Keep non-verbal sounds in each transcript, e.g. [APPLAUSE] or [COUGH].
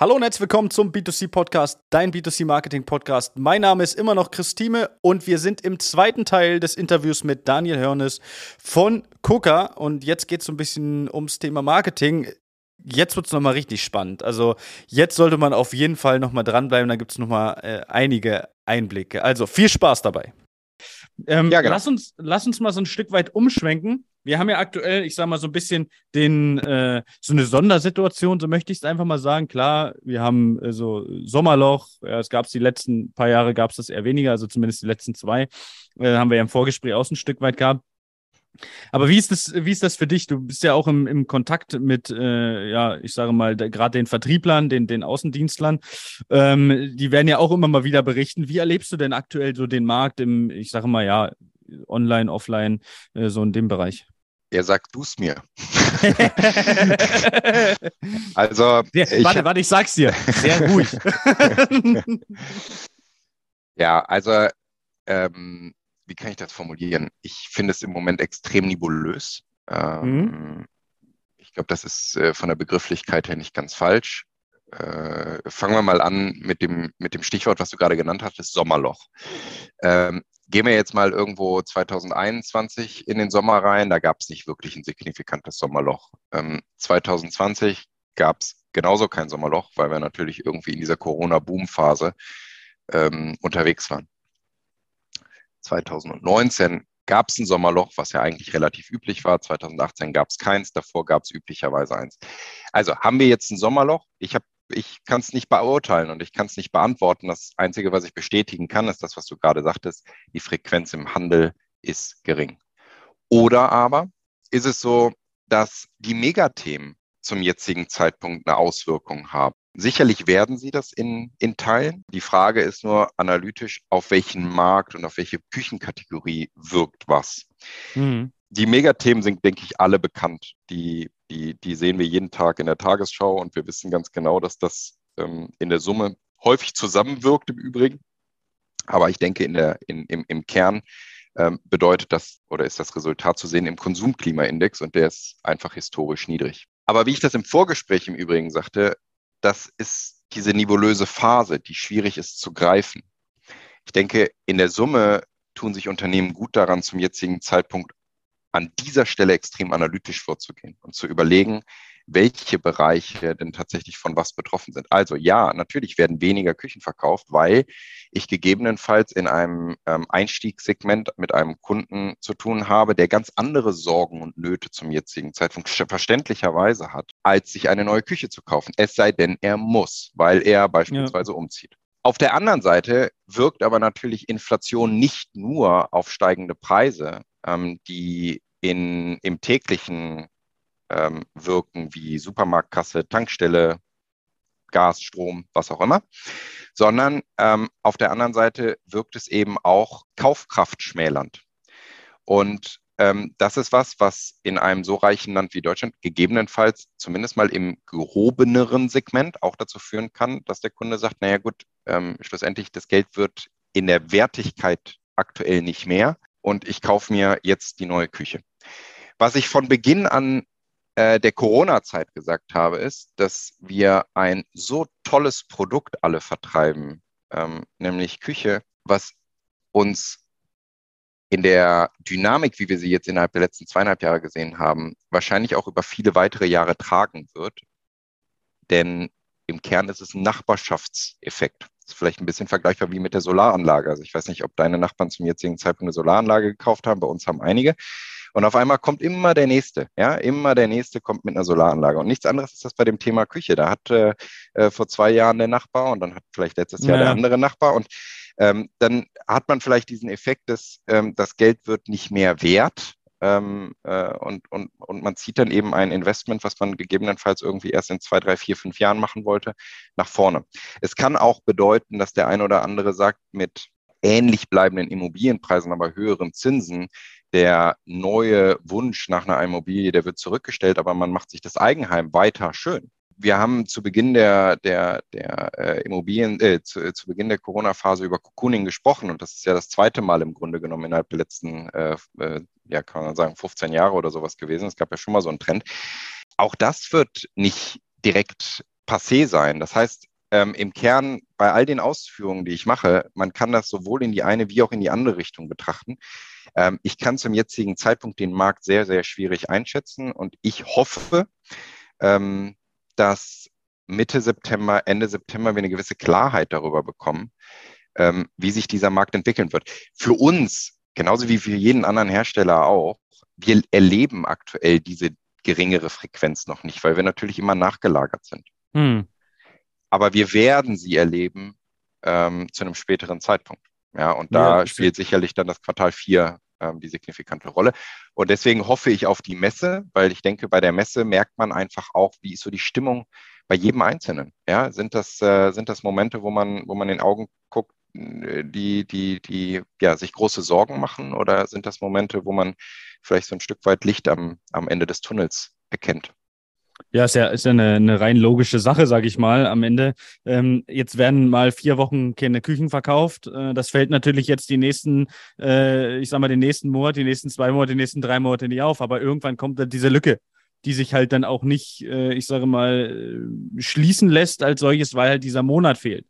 Hallo und herzlich willkommen zum B2C Podcast, dein B2C Marketing Podcast. Mein Name ist immer noch Chris Thieme und wir sind im zweiten Teil des Interviews mit Daniel Hörnes von KUKA und jetzt geht es so ein bisschen ums Thema Marketing. Jetzt wird es nochmal richtig spannend. Also jetzt sollte man auf jeden Fall nochmal dranbleiben, da gibt es nochmal äh, einige Einblicke. Also viel Spaß dabei. Ähm, ja, genau. lass, uns, lass uns mal so ein Stück weit umschwenken wir haben ja aktuell, ich sag mal, so ein bisschen den, äh, so eine Sondersituation, so möchte ich es einfach mal sagen. Klar, wir haben äh, so Sommerloch, ja, es gab es die letzten paar Jahre, gab es das eher weniger, also zumindest die letzten zwei, äh, haben wir ja im Vorgespräch auch ein Stück weit gehabt. Aber wie ist das, wie ist das für dich? Du bist ja auch im, im Kontakt mit, äh, ja, ich sage mal, gerade den Vertrieblern, den, den Außendienstlern. Ähm, die werden ja auch immer mal wieder berichten. Wie erlebst du denn aktuell so den Markt im, ich sage mal, ja, online, offline, äh, so in dem Bereich? Er sagt du es mir. [LAUGHS] also. Sehr, ich, warte, warte, ich sag's dir. Sehr ruhig. [LAUGHS] ja, also, ähm, wie kann ich das formulieren? Ich finde es im Moment extrem nebulös. Ähm, mhm. Ich glaube, das ist äh, von der Begrifflichkeit her nicht ganz falsch. Äh, fangen wir mal an mit dem, mit dem Stichwort, was du gerade genannt hattest, Sommerloch. Ähm, Gehen wir jetzt mal irgendwo 2021 in den Sommer rein, da gab es nicht wirklich ein signifikantes Sommerloch. Ähm, 2020 gab es genauso kein Sommerloch, weil wir natürlich irgendwie in dieser Corona-Boom-Phase ähm, unterwegs waren. 2019 gab es ein Sommerloch, was ja eigentlich relativ üblich war. 2018 gab es keins, davor gab es üblicherweise eins. Also haben wir jetzt ein Sommerloch? Ich habe ich kann es nicht beurteilen und ich kann es nicht beantworten. Das Einzige, was ich bestätigen kann, ist das, was du gerade sagtest, die Frequenz im Handel ist gering. Oder aber ist es so, dass die Megathemen zum jetzigen Zeitpunkt eine Auswirkung haben. Sicherlich werden sie das in, in Teilen. Die Frage ist nur analytisch, auf welchen Markt und auf welche Küchenkategorie wirkt was. Mhm. Die Megathemen sind, denke ich, alle bekannt. Die die, die sehen wir jeden Tag in der Tagesschau und wir wissen ganz genau, dass das ähm, in der Summe häufig zusammenwirkt im Übrigen. Aber ich denke, in der, in, im, im Kern ähm, bedeutet das oder ist das Resultat zu sehen im Konsumklimaindex und der ist einfach historisch niedrig. Aber wie ich das im Vorgespräch im Übrigen sagte, das ist diese nebulöse Phase, die schwierig ist zu greifen. Ich denke, in der Summe tun sich Unternehmen gut daran, zum jetzigen Zeitpunkt an dieser Stelle extrem analytisch vorzugehen und zu überlegen, welche Bereiche denn tatsächlich von was betroffen sind. Also ja, natürlich werden weniger Küchen verkauft, weil ich gegebenenfalls in einem ähm, Einstiegssegment mit einem Kunden zu tun habe, der ganz andere Sorgen und Nöte zum jetzigen Zeitpunkt verständlicherweise hat, als sich eine neue Küche zu kaufen. Es sei denn, er muss, weil er beispielsweise ja. umzieht. Auf der anderen Seite wirkt aber natürlich Inflation nicht nur auf steigende Preise, ähm, die in, im täglichen ähm, wirken, wie Supermarktkasse, Tankstelle, Gas, Strom, was auch immer, sondern ähm, auf der anderen Seite wirkt es eben auch kaufkraftschmälernd. Und ähm, das ist was, was in einem so reichen Land wie Deutschland gegebenenfalls zumindest mal im gehobeneren Segment auch dazu führen kann, dass der Kunde sagt, naja gut, ähm, schlussendlich das Geld wird in der Wertigkeit aktuell nicht mehr und ich kaufe mir jetzt die neue Küche. Was ich von Beginn an äh, der Corona-Zeit gesagt habe, ist, dass wir ein so tolles Produkt alle vertreiben, ähm, nämlich Küche, was uns in der Dynamik, wie wir sie jetzt innerhalb der letzten zweieinhalb Jahre gesehen haben, wahrscheinlich auch über viele weitere Jahre tragen wird. Denn im Kern ist es ein Nachbarschaftseffekt. Ist vielleicht ein bisschen vergleichbar wie mit der Solaranlage. Also ich weiß nicht, ob deine Nachbarn zum jetzigen Zeitpunkt eine Solaranlage gekauft haben. Bei uns haben einige. Und auf einmal kommt immer der Nächste. Ja, immer der Nächste kommt mit einer Solaranlage. Und nichts anderes ist das bei dem Thema Küche. Da hat äh, äh vor zwei Jahren der Nachbar und dann hat vielleicht letztes Jahr ja. der andere Nachbar. Und ähm, dann hat man vielleicht diesen Effekt, dass ähm, das Geld wird nicht mehr wert, ähm, äh, und, und, und man zieht dann eben ein Investment, was man gegebenenfalls irgendwie erst in zwei, drei, vier, fünf Jahren machen wollte, nach vorne. Es kann auch bedeuten, dass der eine oder andere sagt, mit ähnlich bleibenden Immobilienpreisen, aber höheren Zinsen, der neue Wunsch nach einer Immobilie, der wird zurückgestellt, aber man macht sich das Eigenheim weiter schön wir haben zu Beginn der, der, der äh, Immobilien, äh, zu, zu Beginn der Corona-Phase über Cocooning gesprochen und das ist ja das zweite Mal im Grunde genommen innerhalb der letzten, äh, äh, ja, kann man sagen, 15 Jahre oder sowas gewesen. Es gab ja schon mal so einen Trend. Auch das wird nicht direkt passé sein. Das heißt, ähm, im Kern bei all den Ausführungen, die ich mache, man kann das sowohl in die eine wie auch in die andere Richtung betrachten. Ähm, ich kann zum jetzigen Zeitpunkt den Markt sehr, sehr schwierig einschätzen und ich hoffe, ähm, dass Mitte September, Ende September wir eine gewisse Klarheit darüber bekommen, ähm, wie sich dieser Markt entwickeln wird. Für uns, genauso wie für jeden anderen Hersteller auch, wir erleben aktuell diese geringere Frequenz noch nicht, weil wir natürlich immer nachgelagert sind. Hm. Aber wir werden sie erleben ähm, zu einem späteren Zeitpunkt. Ja, und da ja, spielt sicherlich dann das Quartal 4 ähm, die signifikante Rolle. Und deswegen hoffe ich auf die Messe, weil ich denke, bei der Messe merkt man einfach auch, wie ist so die Stimmung bei jedem Einzelnen. Ja, sind das, äh, sind das Momente, wo man, wo man den Augen die, die, die ja, sich große Sorgen machen oder sind das Momente, wo man vielleicht so ein Stück weit Licht am, am Ende des Tunnels erkennt? Ja, ist ja, ist ja eine, eine rein logische Sache, sage ich mal, am Ende. Ähm, jetzt werden mal vier Wochen keine Küchen verkauft. Äh, das fällt natürlich jetzt die nächsten, äh, ich sag mal, den nächsten Monat, die nächsten zwei Monate, die nächsten drei Monate nicht auf. Aber irgendwann kommt dann diese Lücke, die sich halt dann auch nicht, äh, ich sage mal, äh, schließen lässt als solches, weil halt dieser Monat fehlt.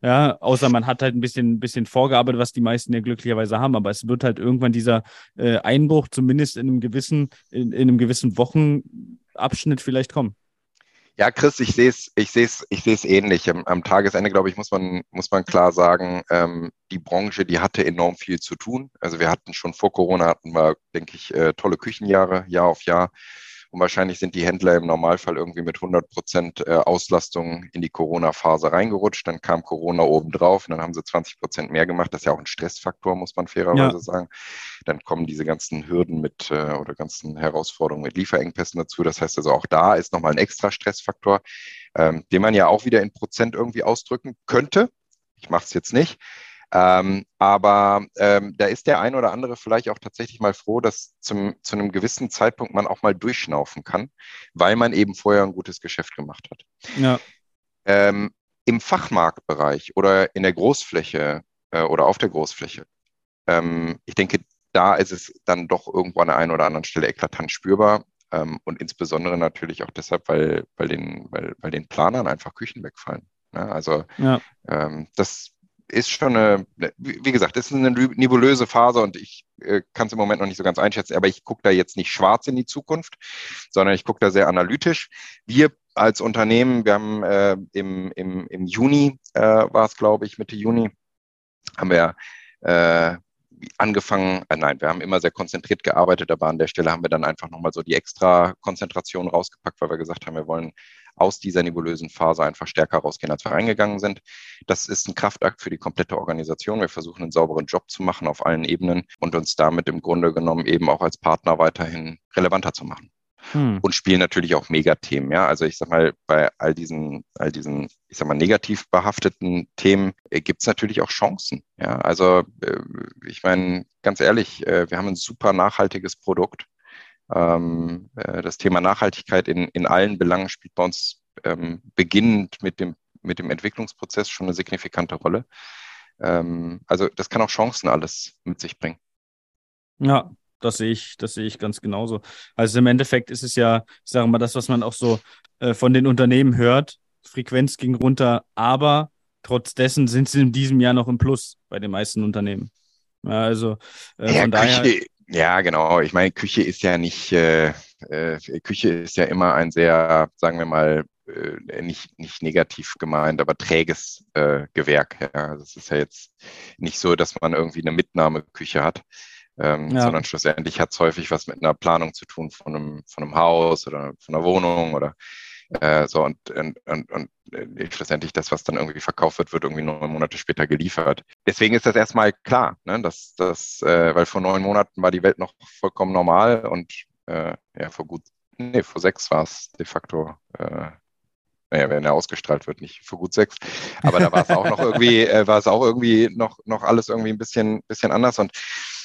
Ja, außer man hat halt ein bisschen, bisschen vorgearbeitet, was die meisten ja glücklicherweise haben. Aber es wird halt irgendwann dieser äh, Einbruch zumindest in einem gewissen, in, in einem gewissen Wochenabschnitt vielleicht kommen. Ja, Chris, ich sehe es, ich sehe es, ich sehe es ähnlich. Am, am, Tagesende, glaube ich, muss man, muss man klar sagen, ähm, die Branche, die hatte enorm viel zu tun. Also wir hatten schon vor Corona hatten wir, denke ich, äh, tolle Küchenjahre, Jahr auf Jahr. Und wahrscheinlich sind die Händler im Normalfall irgendwie mit 100 Prozent äh, Auslastung in die Corona-Phase reingerutscht. Dann kam Corona obendrauf und dann haben sie 20 Prozent mehr gemacht. Das ist ja auch ein Stressfaktor, muss man fairerweise ja. sagen. Dann kommen diese ganzen Hürden mit äh, oder ganzen Herausforderungen mit Lieferengpässen dazu. Das heißt also auch da ist nochmal ein extra Stressfaktor, ähm, den man ja auch wieder in Prozent irgendwie ausdrücken könnte. Ich mache es jetzt nicht. Ähm, aber ähm, da ist der ein oder andere vielleicht auch tatsächlich mal froh, dass zum, zu einem gewissen Zeitpunkt man auch mal durchschnaufen kann, weil man eben vorher ein gutes Geschäft gemacht hat. Ja. Ähm, Im Fachmarktbereich oder in der Großfläche äh, oder auf der Großfläche, ähm, ich denke, da ist es dann doch irgendwo an der einen oder anderen Stelle eklatant spürbar. Ähm, und insbesondere natürlich auch deshalb, weil, weil, den, weil, weil den Planern einfach Küchen wegfallen. Ja, ne? also ja. Ähm, das ist schon eine, wie gesagt, ist eine nebulöse Phase und ich äh, kann es im Moment noch nicht so ganz einschätzen, aber ich gucke da jetzt nicht schwarz in die Zukunft, sondern ich gucke da sehr analytisch. Wir als Unternehmen, wir haben äh, im, im, im Juni, äh, war es glaube ich, Mitte Juni, haben wir äh, angefangen, äh, nein, wir haben immer sehr konzentriert gearbeitet, aber an der Stelle haben wir dann einfach nochmal so die extra Konzentration rausgepackt, weil wir gesagt haben, wir wollen aus dieser nebulösen Phase einfach stärker rausgehen, als wir reingegangen sind. Das ist ein Kraftakt für die komplette Organisation. Wir versuchen einen sauberen Job zu machen auf allen Ebenen und uns damit im Grunde genommen eben auch als Partner weiterhin relevanter zu machen. Hm. Und spielen natürlich auch Megathemen, ja. Also ich sag mal, bei all diesen, all diesen, ich sag mal, negativ behafteten Themen äh, gibt es natürlich auch Chancen. Ja, also äh, ich meine, ganz ehrlich, äh, wir haben ein super nachhaltiges Produkt ähm, äh, das Thema Nachhaltigkeit in, in allen Belangen spielt bei uns ähm, beginnend mit dem, mit dem Entwicklungsprozess schon eine signifikante Rolle. Ähm, also das kann auch Chancen alles mit sich bringen. Ja, das sehe ich, das sehe ich ganz genauso. Also im Endeffekt ist es ja, ich sage mal, das, was man auch so äh, von den Unternehmen hört, Frequenz ging runter, aber trotz dessen sind sie in diesem Jahr noch im Plus bei den meisten Unternehmen. Ja, also äh, ja, von daher. Küche, ja, genau. Ich meine, Küche ist ja nicht, äh, äh, Küche ist ja immer ein sehr, sagen wir mal, äh, nicht, nicht negativ gemeint, aber träges äh, Gewerk. Ja. Das ist ja jetzt nicht so, dass man irgendwie eine Mitnahmeküche hat, ähm, ja. sondern schlussendlich hat es häufig was mit einer Planung zu tun von einem, von einem Haus oder von einer Wohnung oder äh, so und, und, und, und äh, schlussendlich das, was dann irgendwie verkauft wird, wird irgendwie neun Monate später geliefert. Deswegen ist das erstmal klar, ne, dass das, äh, weil vor neun Monaten war die Welt noch vollkommen normal und äh, ja, vor gut, nee, vor sechs war es de facto äh, naja, wenn er ausgestrahlt wird, nicht vor gut sechs. Aber da war es auch noch irgendwie, [LAUGHS] äh, war es auch irgendwie noch, noch alles irgendwie ein bisschen, bisschen anders. Und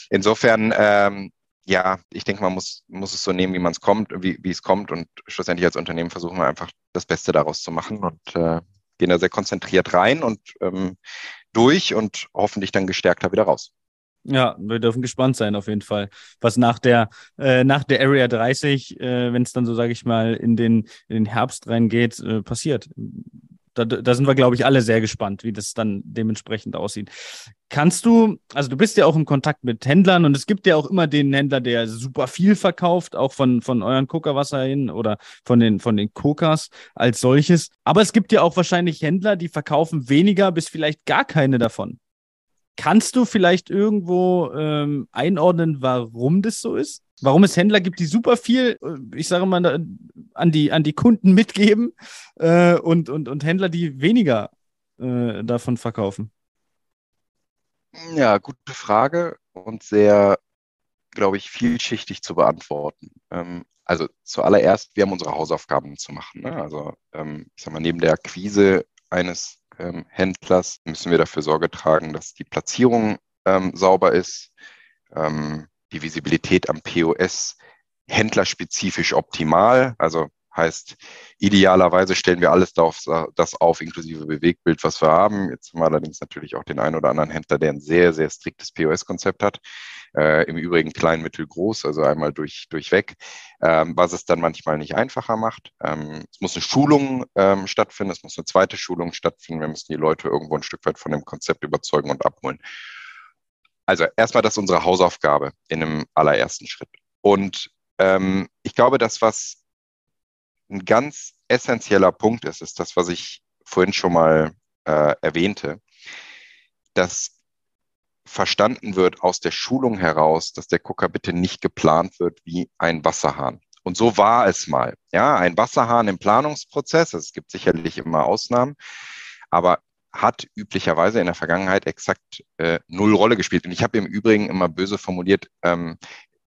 insofern ähm, ja, ich denke, man muss, muss es so nehmen, wie man es kommt, wie, wie es kommt. Und schlussendlich als Unternehmen versuchen wir einfach das Beste daraus zu machen und äh, gehen da sehr konzentriert rein und ähm, durch und hoffentlich dann gestärkter wieder raus. Ja, wir dürfen gespannt sein auf jeden Fall, was nach der, äh, nach der Area 30, äh, wenn es dann so, sage ich mal, in den, in den Herbst reingeht, äh, passiert. Da, da sind wir, glaube ich, alle sehr gespannt, wie das dann dementsprechend aussieht. Kannst du, also du bist ja auch im Kontakt mit Händlern und es gibt ja auch immer den Händler, der super viel verkauft, auch von, von euren Coca-Wasser hin oder von den, von den Cokas als solches. Aber es gibt ja auch wahrscheinlich Händler, die verkaufen weniger bis vielleicht gar keine davon. Kannst du vielleicht irgendwo ähm, einordnen, warum das so ist? Warum es Händler gibt, die super viel, äh, ich sage mal, an die, an die Kunden mitgeben äh, und, und, und Händler, die weniger äh, davon verkaufen? Ja, gute Frage und sehr, glaube ich, vielschichtig zu beantworten. Ähm, also zuallererst, wir haben unsere Hausaufgaben zu machen. Ne? Also ähm, ich sage mal, neben der Akquise eines ähm, Händlers müssen wir dafür Sorge tragen, dass die Platzierung ähm, sauber ist, ähm, die Visibilität am POS händlerspezifisch optimal. Also heißt, idealerweise stellen wir alles darauf, das auf, inklusive Bewegbild, was wir haben. Jetzt haben wir allerdings natürlich auch den einen oder anderen Händler, der ein sehr, sehr striktes POS-Konzept hat. Äh, Im Übrigen klein, mittel, groß, also einmal durch, durchweg, ähm, was es dann manchmal nicht einfacher macht. Ähm, es muss eine Schulung ähm, stattfinden, es muss eine zweite Schulung stattfinden. Wir müssen die Leute irgendwo ein Stück weit von dem Konzept überzeugen und abholen. Also erstmal das ist unsere Hausaufgabe in einem allerersten Schritt. Und ähm, ich glaube, das, was ein ganz essentieller Punkt ist, ist das, was ich vorhin schon mal äh, erwähnte, dass verstanden wird aus der Schulung heraus, dass der Gucker bitte nicht geplant wird wie ein Wasserhahn. Und so war es mal. Ja, ein Wasserhahn im Planungsprozess, es gibt sicherlich immer Ausnahmen, aber hat üblicherweise in der Vergangenheit exakt äh, null Rolle gespielt. Und ich habe im Übrigen immer böse formuliert, ähm,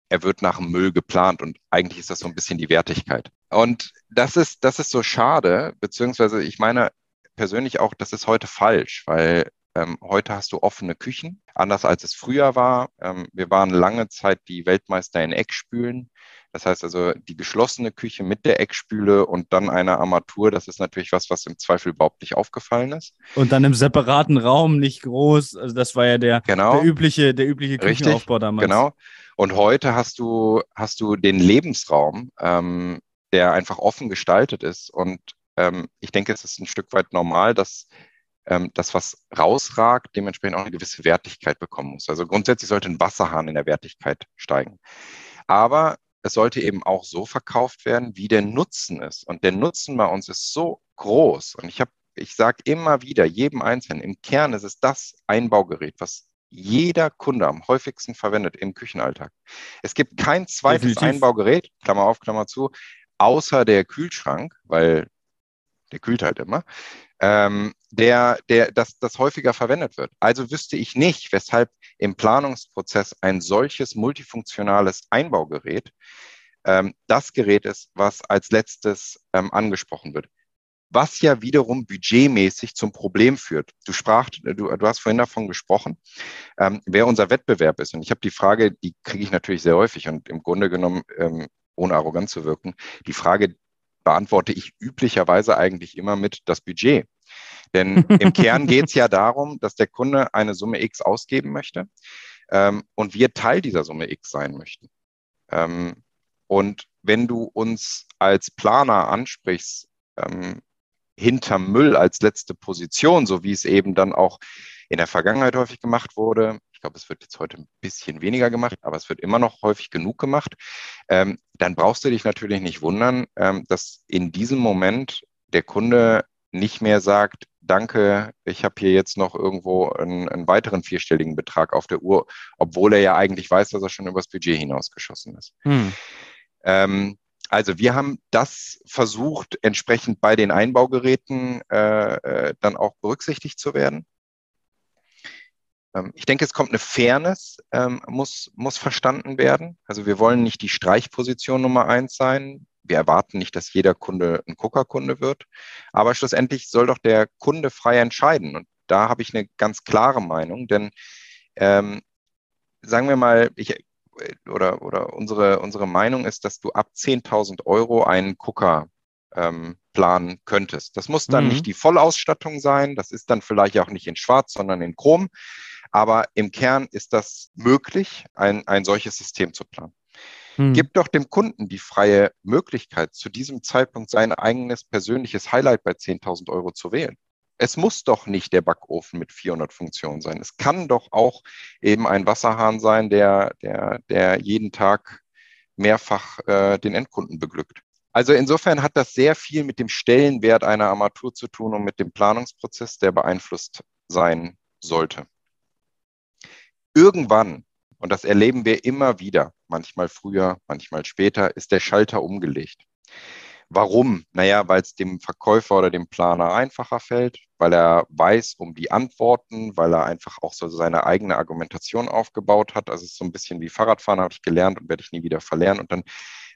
er wird nach Müll geplant und eigentlich ist das so ein bisschen die Wertigkeit. Und das ist, das ist so schade, beziehungsweise ich meine persönlich auch, das ist heute falsch, weil ähm, heute hast du offene Küchen, anders als es früher war. Ähm, wir waren lange Zeit die Weltmeister in Eckspülen. Das heißt also, die geschlossene Küche mit der Eckspüle und dann eine Armatur, das ist natürlich was, was im Zweifel überhaupt nicht aufgefallen ist. Und dann im separaten Raum, nicht groß. Also das war ja der, genau. der übliche, der übliche Küchenaufbau Richtig, damals. Genau. Und heute hast du, hast du den Lebensraum, ähm, der einfach offen gestaltet ist. Und ähm, ich denke, es ist ein Stück weit normal, dass ähm, das, was rausragt, dementsprechend auch eine gewisse Wertigkeit bekommen muss. Also grundsätzlich sollte ein Wasserhahn in der Wertigkeit steigen. Aber es sollte eben auch so verkauft werden, wie der Nutzen ist. Und der Nutzen bei uns ist so groß. Und ich habe, ich sage immer wieder, jedem Einzelnen, im Kern ist es das Einbaugerät, was jeder Kunde am häufigsten verwendet im Küchenalltag. Es gibt kein zweites Definitiv. Einbaugerät, Klammer auf, Klammer zu, außer der Kühlschrank, weil der kühlt halt immer, ähm, der, der, das, das häufiger verwendet wird. Also wüsste ich nicht, weshalb im Planungsprozess ein solches multifunktionales Einbaugerät ähm, das Gerät ist, was als letztes ähm, angesprochen wird. Was ja wiederum budgetmäßig zum Problem führt. Du sprach, du, du hast vorhin davon gesprochen, ähm, wer unser Wettbewerb ist. Und ich habe die Frage, die kriege ich natürlich sehr häufig und im Grunde genommen, ähm, ohne arrogant zu wirken, die Frage beantworte ich üblicherweise eigentlich immer mit das Budget. Denn [LAUGHS] im Kern geht es ja darum, dass der Kunde eine Summe X ausgeben möchte ähm, und wir Teil dieser Summe X sein möchten. Ähm, und wenn du uns als Planer ansprichst, ähm, hinter Müll als letzte Position, so wie es eben dann auch in der Vergangenheit häufig gemacht wurde, ich glaube, es wird jetzt heute ein bisschen weniger gemacht, aber es wird immer noch häufig genug gemacht, ähm, dann brauchst du dich natürlich nicht wundern, ähm, dass in diesem Moment der Kunde nicht mehr sagt, danke, ich habe hier jetzt noch irgendwo einen, einen, weiteren vierstelligen Betrag auf der Uhr, obwohl er ja eigentlich weiß, dass er schon übers Budget hinausgeschossen ist. Hm. Ähm, also wir haben das versucht, entsprechend bei den Einbaugeräten äh, äh, dann auch berücksichtigt zu werden. Ähm, ich denke, es kommt eine Fairness, ähm, muss, muss verstanden werden. Also wir wollen nicht die Streichposition Nummer eins sein. Wir erwarten nicht, dass jeder Kunde ein Coca-Kunde wird. Aber schlussendlich soll doch der Kunde frei entscheiden. Und da habe ich eine ganz klare Meinung, denn ähm, sagen wir mal, ich, oder, oder unsere, unsere Meinung ist, dass du ab 10.000 Euro einen Coca ähm, planen könntest. Das muss dann mhm. nicht die Vollausstattung sein, das ist dann vielleicht auch nicht in Schwarz, sondern in Chrom. Aber im Kern ist das möglich, ein, ein solches System zu planen. Hm. Gib doch dem Kunden die freie Möglichkeit, zu diesem Zeitpunkt sein eigenes persönliches Highlight bei 10.000 Euro zu wählen. Es muss doch nicht der Backofen mit 400 Funktionen sein. Es kann doch auch eben ein Wasserhahn sein, der, der, der jeden Tag mehrfach äh, den Endkunden beglückt. Also insofern hat das sehr viel mit dem Stellenwert einer Armatur zu tun und mit dem Planungsprozess, der beeinflusst sein sollte. Irgendwann, und das erleben wir immer wieder, manchmal früher, manchmal später, ist der Schalter umgelegt. Warum? Naja, weil es dem Verkäufer oder dem Planer einfacher fällt, weil er weiß um die Antworten, weil er einfach auch so seine eigene Argumentation aufgebaut hat. Also es ist so ein bisschen wie Fahrradfahren, habe ich gelernt und werde ich nie wieder verlernen. Und dann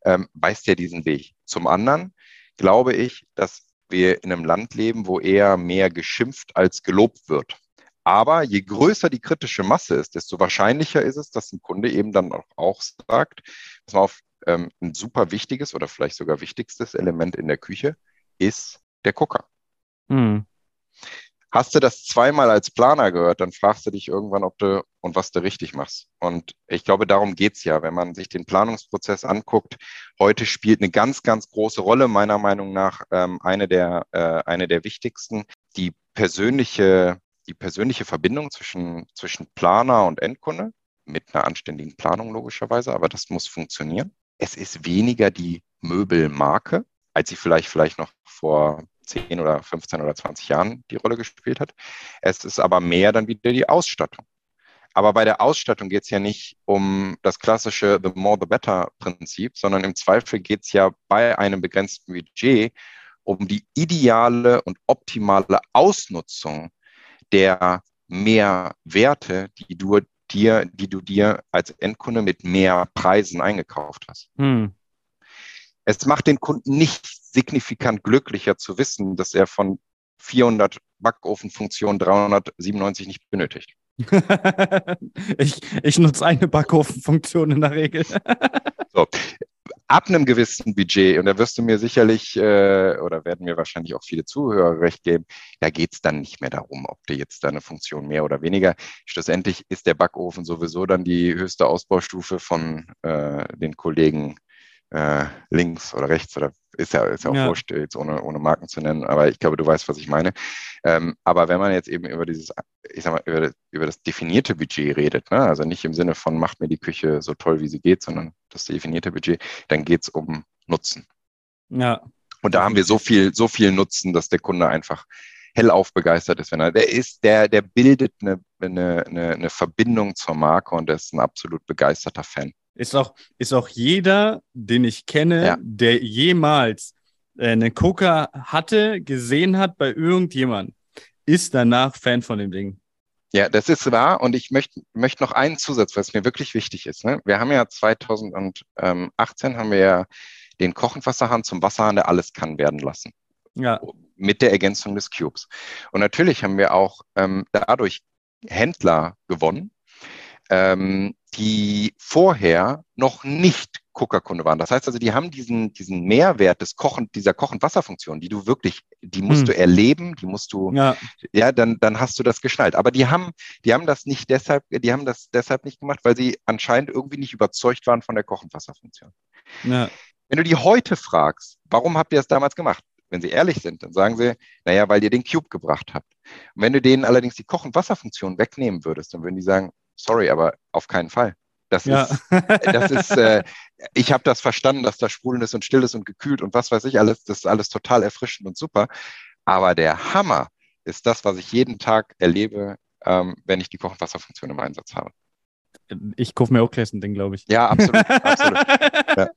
ähm, weist er diesen Weg. Zum anderen glaube ich, dass wir in einem Land leben, wo eher mehr geschimpft als gelobt wird. Aber je größer die kritische Masse ist, desto wahrscheinlicher ist es, dass ein Kunde eben dann auch, auch sagt, pass mal auf, ähm, ein super wichtiges oder vielleicht sogar wichtigstes Element in der Küche ist der Gucker. Hm. Hast du das zweimal als Planer gehört, dann fragst du dich irgendwann, ob du und was du richtig machst. Und ich glaube, darum geht es ja, wenn man sich den Planungsprozess anguckt. Heute spielt eine ganz, ganz große Rolle, meiner Meinung nach, ähm, eine, der, äh, eine der wichtigsten, die persönliche, die persönliche Verbindung zwischen, zwischen Planer und Endkunde mit einer anständigen Planung logischerweise, aber das muss funktionieren. Es ist weniger die Möbelmarke, als sie vielleicht, vielleicht noch vor 10 oder 15 oder 20 Jahren die Rolle gespielt hat. Es ist aber mehr dann wieder die Ausstattung. Aber bei der Ausstattung geht es ja nicht um das klassische The More the Better Prinzip, sondern im Zweifel geht es ja bei einem begrenzten Budget um die ideale und optimale Ausnutzung der mehr Werte, die du dir, die du dir als Endkunde mit mehr Preisen eingekauft hast. Hm. Es macht den Kunden nicht signifikant glücklicher zu wissen, dass er von 400 Backofenfunktionen 397 nicht benötigt. [LAUGHS] ich, ich nutze eine Backofenfunktion in der Regel. so, ab einem gewissen Budget, und da wirst du mir sicherlich äh, oder werden mir wahrscheinlich auch viele Zuhörer recht geben, da geht es dann nicht mehr darum, ob du jetzt deine Funktion mehr oder weniger. Schlussendlich ist der Backofen sowieso dann die höchste Ausbaustufe von äh, den Kollegen äh, links oder rechts oder ist ja, ist ja auch ja. wurscht, jetzt ohne, ohne Marken zu nennen, aber ich glaube, du weißt, was ich meine. Ähm, aber wenn man jetzt eben über dieses, ich sag mal, über das, über das definierte Budget redet, ne? also nicht im Sinne von macht mir die Küche so toll, wie sie geht, sondern das definierte Budget, dann geht es um Nutzen. Ja. Und da haben wir so viel, so viel Nutzen, dass der Kunde einfach hellauf begeistert ist, wenn er, der ist, der, der bildet eine, eine, eine Verbindung zur Marke und der ist ein absolut begeisterter Fan. Ist auch, ist auch jeder, den ich kenne, ja. der jemals äh, einen Coca hatte, gesehen hat bei irgendjemandem, ist danach Fan von dem Ding. Ja, das ist wahr. Und ich möchte möchte noch einen Zusatz, was mir wirklich wichtig ist. Ne? Wir haben ja 2018 haben wir ja den Kochenwasserhahn zum Wasserhahn, der alles kann werden lassen. Ja. Mit der Ergänzung des Cubes. Und natürlich haben wir auch ähm, dadurch Händler gewonnen, ähm, die vorher noch nicht Coca-Kunde waren. Das heißt also, die haben diesen, diesen Mehrwert des Kochen, dieser Kochen-Wasser-Funktion, die du wirklich, die musst hm. du erleben, die musst du, ja, ja dann, dann hast du das geschnallt. Aber die haben, die haben das nicht deshalb, die haben das deshalb nicht gemacht, weil sie anscheinend irgendwie nicht überzeugt waren von der Kochen-Wasser-Funktion. Ja. Wenn du die heute fragst, warum habt ihr das damals gemacht? Wenn sie ehrlich sind, dann sagen sie, naja, weil ihr den Cube gebracht habt. Und wenn du denen allerdings die Kochen-Wasser-Funktion wegnehmen würdest, dann würden die sagen, sorry, aber auf keinen Fall. Das ja. ist, das ist, äh, ich habe das verstanden, dass da sprudelnd ist und still ist und gekühlt und was weiß ich alles. Das ist alles total erfrischend und super. Aber der Hammer ist das, was ich jeden Tag erlebe, ähm, wenn ich die Kochenwasserfunktion im Einsatz habe. Ich kaufe mir auch gleich ein Ding, glaube ich. Ja, absolut. absolut. [LAUGHS] Ja.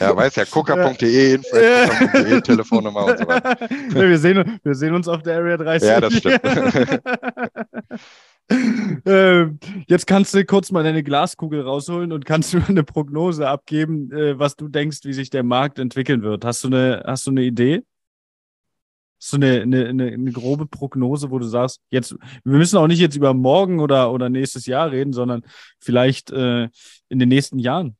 ja, weiß ja, coca.de, info.de, Telefonnummer und so weiter. [LAUGHS] wir, sehen, wir sehen uns auf der Area 30. Ja, das stimmt. [LAUGHS] äh, jetzt kannst du kurz mal deine Glaskugel rausholen und kannst [LAUGHS] du eine Prognose abgeben, äh, was du denkst, wie sich der Markt entwickeln wird. Hast du eine, hast du eine Idee? Hast du eine, eine, eine, eine grobe Prognose, wo du sagst, jetzt, wir müssen auch nicht jetzt über morgen oder, oder nächstes Jahr reden, sondern vielleicht äh, in den nächsten Jahren.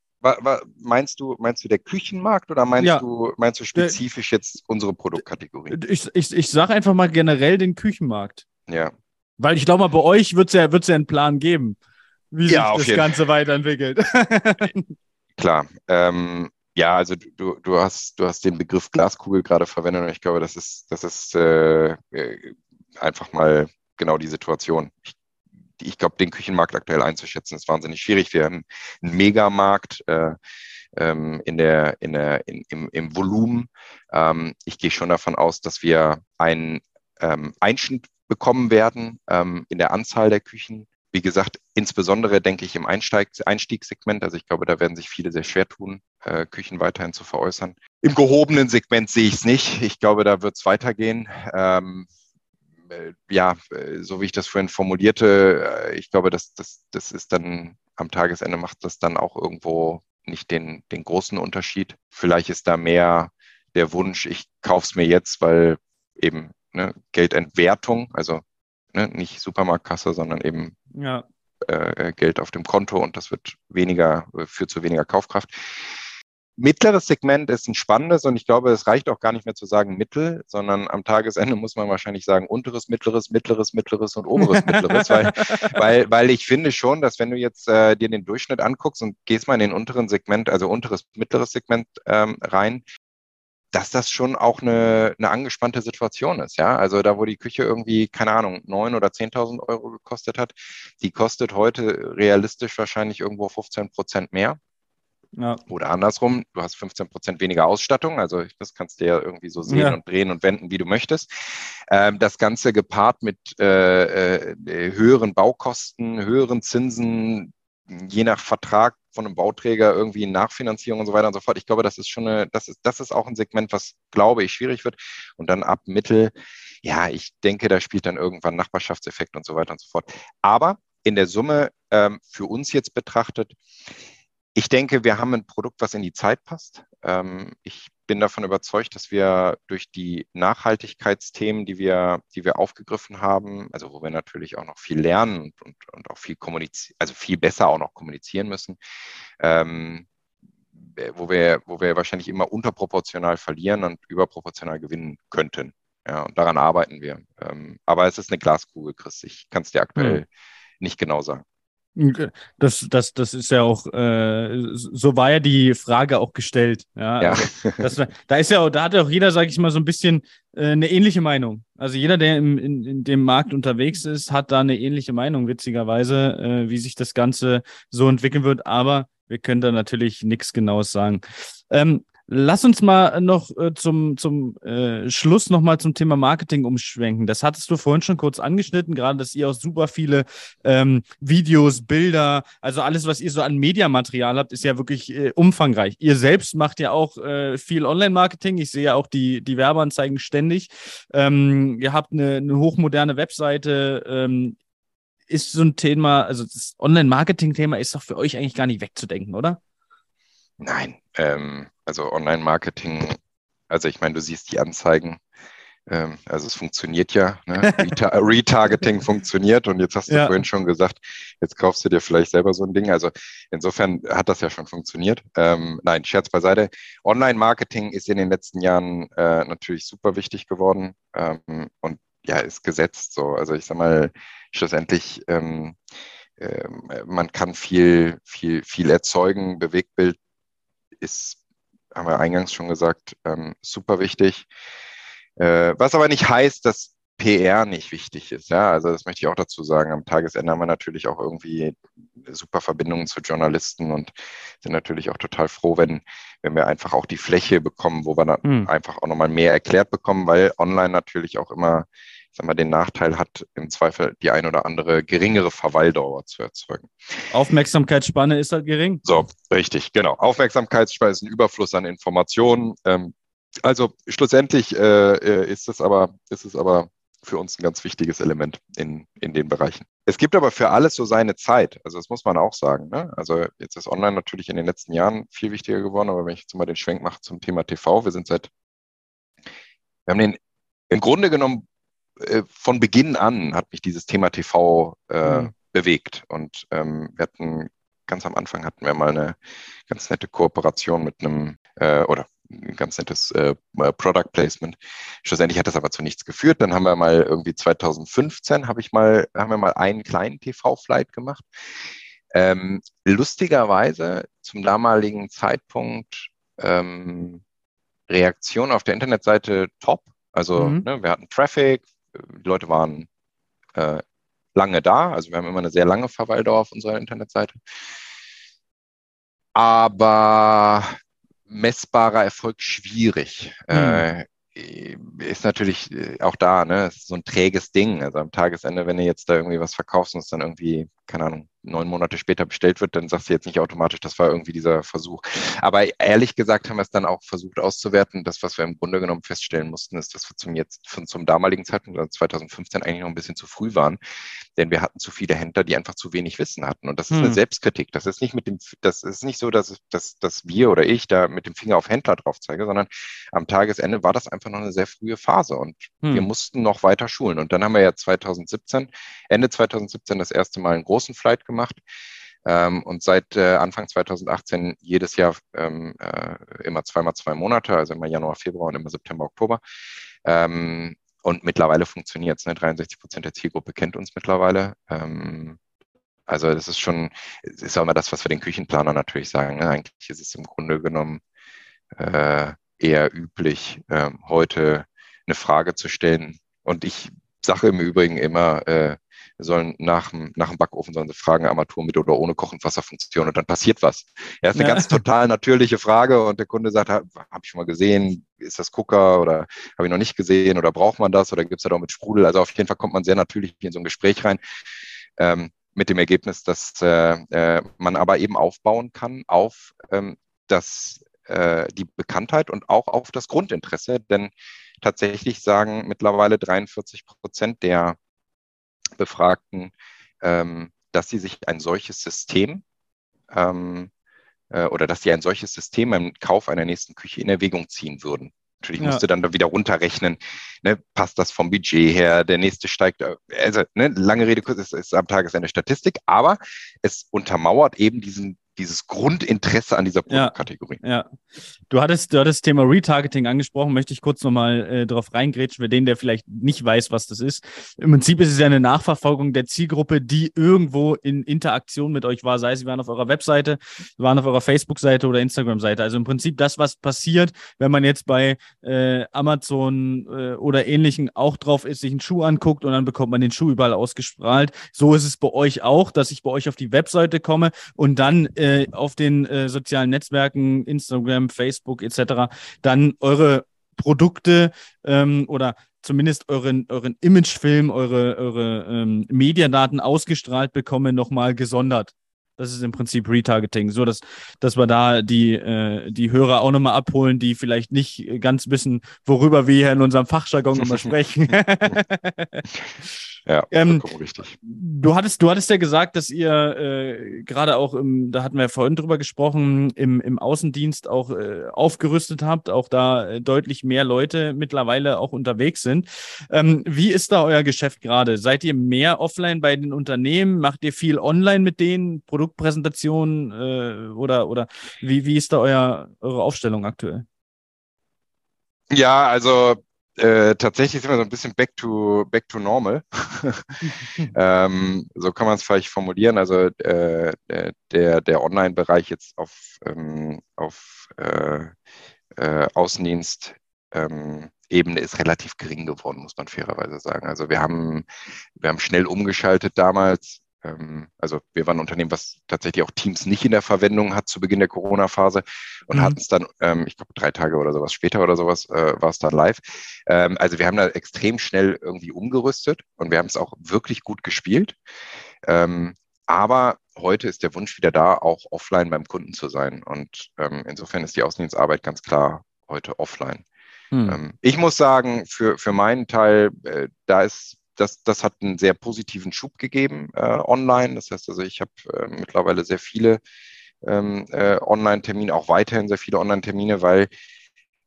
Meinst du, meinst du der Küchenmarkt oder meinst ja. du, meinst du spezifisch jetzt unsere Produktkategorie? Ich, ich, ich sage einfach mal generell den Küchenmarkt. Ja. Weil ich glaube mal, bei euch wird es ja, wird's ja einen Plan geben, wie ja, sich das Ganze weiterentwickelt. [LAUGHS] Klar. Ähm, ja, also du, du, hast, du hast den Begriff Glaskugel gerade verwendet und ich glaube, das ist, das ist äh, äh einfach mal genau die Situation. Ich, ich glaube, den Küchenmarkt aktuell einzuschätzen, ist wahnsinnig schwierig. Wir haben einen Megamarkt äh, ähm, in der, in der, in, im, im Volumen. Ähm, ich gehe schon davon aus, dass wir einen ähm, Einschnitt bekommen werden ähm, in der Anzahl der Küchen. Wie gesagt, insbesondere denke ich im Einsteig Einstiegssegment. Also ich glaube, da werden sich viele sehr schwer tun, äh, Küchen weiterhin zu veräußern. Im gehobenen Segment sehe ich es nicht. Ich glaube, da wird es weitergehen. Ähm, äh, ja, äh, so wie ich das vorhin formulierte, äh, ich glaube, das, das, das ist dann am Tagesende macht das dann auch irgendwo nicht den, den großen Unterschied. Vielleicht ist da mehr der Wunsch, ich kaufe es mir jetzt, weil eben ne, Geldentwertung, also ne, nicht Supermarktkasse, sondern eben ja. äh, Geld auf dem Konto und das wird weniger, führt zu weniger Kaufkraft. Mittleres Segment ist ein spannendes und ich glaube, es reicht auch gar nicht mehr zu sagen Mittel, sondern am Tagesende muss man wahrscheinlich sagen unteres, mittleres, mittleres, mittleres und oberes, [LAUGHS] mittleres, weil, weil, weil ich finde schon, dass wenn du jetzt äh, dir den Durchschnitt anguckst und gehst mal in den unteren Segment, also unteres, mittleres Segment ähm, rein, dass das schon auch eine, eine angespannte Situation ist. Ja, also da, wo die Küche irgendwie, keine Ahnung, neun oder 10.000 Euro gekostet hat, die kostet heute realistisch wahrscheinlich irgendwo 15 Prozent mehr. Ja. Oder andersrum, du hast 15 Prozent weniger Ausstattung, also das kannst du ja irgendwie so sehen ja. und drehen und wenden, wie du möchtest. Ähm, das Ganze gepaart mit äh, äh, höheren Baukosten, höheren Zinsen, je nach Vertrag von einem Bauträger irgendwie Nachfinanzierung und so weiter und so fort. Ich glaube, das ist schon eine, das ist, das ist auch ein Segment, was, glaube ich, schwierig wird. Und dann ab Mittel, ja, ich denke, da spielt dann irgendwann Nachbarschaftseffekt und so weiter und so fort. Aber in der Summe ähm, für uns jetzt betrachtet, ich denke, wir haben ein Produkt, was in die Zeit passt. Ähm, ich bin davon überzeugt, dass wir durch die Nachhaltigkeitsthemen, die wir, die wir aufgegriffen haben, also wo wir natürlich auch noch viel lernen und, und, und auch viel kommunizieren, also viel besser auch noch kommunizieren müssen, ähm, wo wir, wo wir wahrscheinlich immer unterproportional verlieren und überproportional gewinnen könnten. Ja, und daran arbeiten wir. Ähm, aber es ist eine Glaskugel, Chris. Ich kann es dir aktuell mhm. nicht genau sagen. Das, das, das ist ja auch, äh, so war ja die Frage auch gestellt. Ja, ja. Also [LAUGHS] das, da ist ja, da hat ja auch jeder, sag ich mal, so ein bisschen äh, eine ähnliche Meinung. Also jeder, der im, in, in dem Markt unterwegs ist, hat da eine ähnliche Meinung, witzigerweise, äh, wie sich das Ganze so entwickeln wird. Aber wir können da natürlich nichts Genaues sagen. Ähm, Lass uns mal noch äh, zum, zum äh, Schluss nochmal zum Thema Marketing umschwenken. Das hattest du vorhin schon kurz angeschnitten, gerade dass ihr auch super viele ähm, Videos, Bilder, also alles, was ihr so an Mediamaterial habt, ist ja wirklich äh, umfangreich. Ihr selbst macht ja auch äh, viel Online-Marketing. Ich sehe ja auch die, die Werbeanzeigen ständig. Ähm, ihr habt eine, eine hochmoderne Webseite. Ähm, ist so ein Thema, also das Online-Marketing-Thema ist doch für euch eigentlich gar nicht wegzudenken, oder? Nein, ähm, also Online-Marketing, also ich meine, du siehst die Anzeigen, ähm, also es funktioniert ja, ne? [LAUGHS] Retargeting funktioniert und jetzt hast du ja. vorhin schon gesagt, jetzt kaufst du dir vielleicht selber so ein Ding. Also insofern hat das ja schon funktioniert. Ähm, nein, Scherz beiseite. Online-Marketing ist in den letzten Jahren äh, natürlich super wichtig geworden ähm, und ja, ist gesetzt so. Also ich sag mal, schlussendlich ähm, äh, man kann viel, viel, viel erzeugen. Bewegtbild ist, haben wir eingangs schon gesagt, ähm, super wichtig. Äh, was aber nicht heißt, dass PR nicht wichtig ist. Ja, also das möchte ich auch dazu sagen. Am Tagesende haben wir natürlich auch irgendwie super Verbindungen zu Journalisten und sind natürlich auch total froh, wenn, wenn wir einfach auch die Fläche bekommen, wo wir dann hm. einfach auch nochmal mehr erklärt bekommen, weil online natürlich auch immer sag mal, den Nachteil hat, im Zweifel die ein oder andere geringere Verweildauer zu erzeugen. Aufmerksamkeitsspanne ist halt gering. So, richtig, genau. Aufmerksamkeitsspanne ist ein Überfluss an Informationen. Ähm, also schlussendlich äh, äh, ist es aber, ist es aber für uns ein ganz wichtiges Element in, in den Bereichen. Es gibt aber für alles so seine Zeit. Also das muss man auch sagen. Ne? Also jetzt ist Online natürlich in den letzten Jahren viel wichtiger geworden, aber wenn ich jetzt mal den Schwenk mache zum Thema TV, wir sind seit, wir haben den im Grunde genommen äh, von Beginn an hat mich dieses Thema TV äh, mhm. bewegt. Und ähm, wir hatten ganz am Anfang hatten wir mal eine ganz nette Kooperation mit einem, äh, oder ein ganz nettes äh, Product Placement. Schlussendlich hat das aber zu nichts geführt. Dann haben wir mal irgendwie 2015 habe ich mal, haben wir mal einen kleinen TV-Flight gemacht. Ähm, lustigerweise zum damaligen Zeitpunkt ähm, Reaktion auf der Internetseite top. Also mhm. ne, wir hatten Traffic, die Leute waren äh, lange da. Also wir haben immer eine sehr lange Verweildauer auf unserer Internetseite. Aber messbarer Erfolg schwierig. Mhm. Äh, ist natürlich äh, auch da, ne, ist so ein träges Ding. Also am Tagesende, wenn du jetzt da irgendwie was verkaufst und es dann irgendwie, keine Ahnung, neun Monate später bestellt wird, dann sagst du jetzt nicht automatisch, das war irgendwie dieser Versuch. Aber ehrlich gesagt haben wir es dann auch versucht auszuwerten. Das, was wir im Grunde genommen feststellen mussten, ist, dass wir zum jetzt, zum damaligen Zeitpunkt, also 2015, eigentlich noch ein bisschen zu früh waren. Denn wir hatten zu viele Händler, die einfach zu wenig Wissen hatten. Und das ist hm. eine Selbstkritik. Das ist nicht mit dem, das ist nicht so, dass, dass, dass wir oder ich da mit dem Finger auf Händler drauf zeige, sondern am Tagesende war das einfach noch eine sehr frühe Phase und hm. wir mussten noch weiter schulen. Und dann haben wir ja 2017, Ende 2017 das erste Mal einen großen Flight gemacht. Ähm, und seit äh, Anfang 2018 jedes Jahr ähm, äh, immer zweimal zwei Monate, also immer Januar, Februar und immer September, Oktober. Ähm, und mittlerweile funktioniert es. Ne? 63 Prozent der Zielgruppe kennt uns mittlerweile. Ähm, also das ist schon, ist auch immer das, was wir den Küchenplaner natürlich sagen. Ne? Eigentlich ist es im Grunde genommen äh, eher üblich, äh, heute eine Frage zu stellen. Und ich sage im Übrigen immer, äh, sollen nach dem, nach dem Backofen sollen sie fragen, Armatur mit oder ohne Kochenwasserfunktion und dann passiert was. Ja, ist eine ja. ganz total natürliche Frage und der Kunde sagt, habe hab ich schon mal gesehen, ist das Cooker oder habe ich noch nicht gesehen oder braucht man das oder gibt es da auch mit Sprudel? Also auf jeden Fall kommt man sehr natürlich in so ein Gespräch rein. Ähm, mit dem Ergebnis, dass äh, äh, man aber eben aufbauen kann auf ähm, das, äh, die Bekanntheit und auch auf das Grundinteresse. Denn tatsächlich sagen mittlerweile 43 Prozent der Befragten, ähm, dass sie sich ein solches System ähm, äh, oder dass sie ein solches System im Kauf einer nächsten Küche in Erwägung ziehen würden. Natürlich ja. musste dann da wieder runterrechnen, ne, passt das vom Budget her, der nächste steigt, äh, also ne, lange Rede kurz, ist, ist am Tagesende Statistik, aber es untermauert eben diesen dieses Grundinteresse an dieser Produktkategorie. Ja, ja. Du hattest, du hattest das Thema Retargeting angesprochen, möchte ich kurz nochmal äh, darauf reingrätschen, für den, der vielleicht nicht weiß, was das ist. Im Prinzip ist es ja eine Nachverfolgung der Zielgruppe, die irgendwo in Interaktion mit euch war, sei es, sie waren auf eurer Webseite, waren auf eurer Facebook-Seite oder Instagram-Seite. Also im Prinzip das, was passiert, wenn man jetzt bei äh, Amazon äh, oder ähnlichen auch drauf ist, sich einen Schuh anguckt und dann bekommt man den Schuh überall ausgestrahlt. So ist es bei euch auch, dass ich bei euch auf die Webseite komme und dann äh, äh, auf den äh, sozialen Netzwerken, Instagram, Facebook etc., dann eure Produkte ähm, oder zumindest euren, euren Imagefilm, eure, eure ähm, Mediadaten ausgestrahlt bekommen, nochmal gesondert. Das ist im Prinzip Retargeting, so dass, dass wir da die, äh, die Hörer auch nochmal abholen, die vielleicht nicht ganz wissen, worüber wir hier in unserem Fachjargon immer [LAUGHS] sprechen. [LAUGHS] Ja, ähm, richtig. Du hattest, du hattest ja gesagt, dass ihr äh, gerade auch im, da hatten wir ja vorhin drüber gesprochen, im, im Außendienst auch äh, aufgerüstet habt, auch da äh, deutlich mehr Leute mittlerweile auch unterwegs sind. Ähm, wie ist da euer Geschäft gerade? Seid ihr mehr offline bei den Unternehmen? Macht ihr viel online mit denen? Produktpräsentationen äh, oder, oder wie, wie ist da euer, eure Aufstellung aktuell? Ja, also äh, tatsächlich sind wir so ein bisschen back to, back to normal. [LAUGHS] ähm, so kann man es vielleicht formulieren. Also äh, der, der Online-Bereich jetzt auf, ähm, auf äh, äh Außendienst ähm, Ebene ist relativ gering geworden, muss man fairerweise sagen. Also wir haben, wir haben schnell umgeschaltet damals also wir waren ein Unternehmen, was tatsächlich auch Teams nicht in der Verwendung hat zu Beginn der Corona-Phase und mhm. hatten es dann, ähm, ich glaube, drei Tage oder sowas später oder sowas äh, war es dann live. Ähm, also wir haben da extrem schnell irgendwie umgerüstet und wir haben es auch wirklich gut gespielt. aber heute ist der Wunsch wieder da, auch offline beim Kunden zu sein. Und insofern ist die Außendienstarbeit ganz klar heute offline. Hm. ich muss sagen, für, für meinen Teil, äh, da ist das, das hat einen sehr positiven Schub gegeben äh, online. Das heißt also, ich habe äh, mittlerweile sehr viele ähm, äh, Online-Termine, auch weiterhin sehr viele Online-Termine, weil